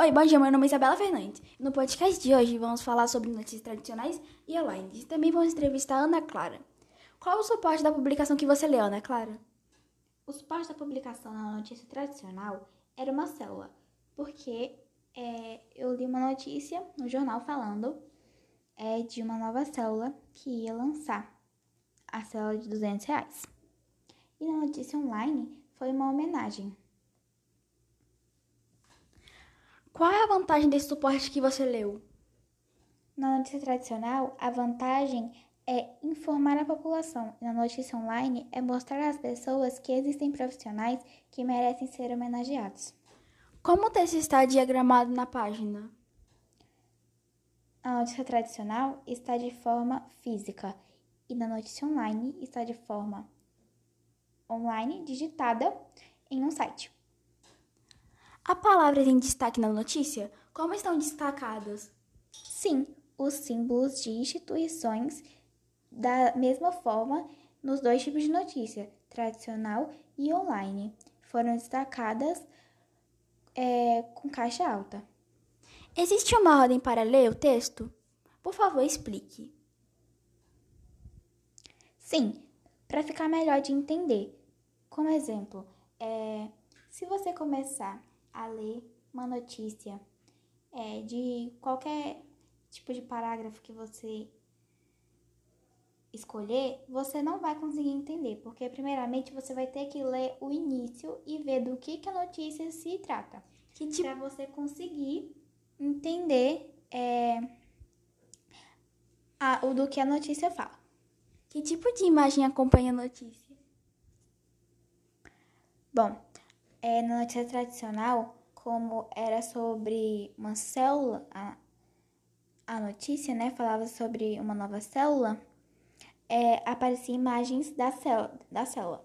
Oi, bom dia, meu nome é Isabela Fernandes. No podcast de hoje vamos falar sobre notícias tradicionais e online. E também vamos entrevistar a Ana Clara. Qual é o suporte da publicação que você leu, Ana Clara? O suporte da publicação na notícia tradicional era uma célula, porque é, eu li uma notícia no jornal falando é, de uma nova célula que ia lançar, a célula de 200 reais. E na notícia online foi uma homenagem Qual é a vantagem desse suporte que você leu? Na notícia tradicional, a vantagem é informar a população. Na notícia online, é mostrar às pessoas que existem profissionais que merecem ser homenageados. Como o texto está diagramado na página? A notícia tradicional está de forma física e na notícia online está de forma online digitada em um site. A palavra tem destaque na notícia? Como estão destacadas? Sim, os símbolos de instituições da mesma forma nos dois tipos de notícia, tradicional e online, foram destacadas é, com caixa alta. Existe uma ordem para ler o texto? Por favor, explique. Sim, para ficar melhor de entender. Como exemplo, é, se você começar a ler uma notícia é, de qualquer tipo de parágrafo que você escolher, você não vai conseguir entender, porque primeiramente você vai ter que ler o início e ver do que, que a notícia se trata, que tipo... para você conseguir entender é, a, o do que a notícia fala. Que tipo de imagem acompanha a notícia? Bom, é, na notícia tradicional, como era sobre uma célula, a, a notícia, né, falava sobre uma nova célula, é, apareciam imagens da célula, da célula.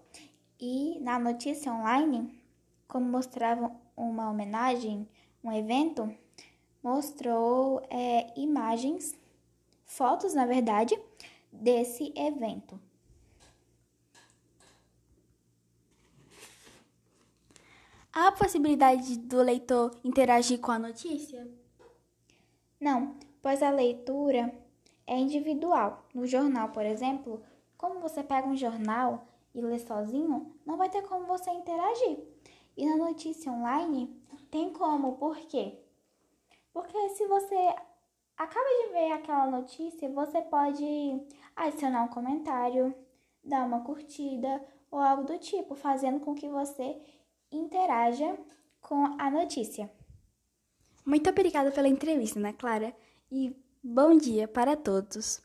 E na notícia online, como mostravam uma homenagem, um evento, mostrou é, imagens, fotos, na verdade, desse evento. Há a possibilidade do leitor interagir com a notícia? Não, pois a leitura é individual. No jornal, por exemplo, como você pega um jornal e lê sozinho, não vai ter como você interagir. E na notícia online, tem como. Por quê? Porque se você acaba de ver aquela notícia, você pode adicionar um comentário, dar uma curtida ou algo do tipo, fazendo com que você interaja com a notícia. Muito obrigada pela entrevista, Ana Clara, e bom dia para todos.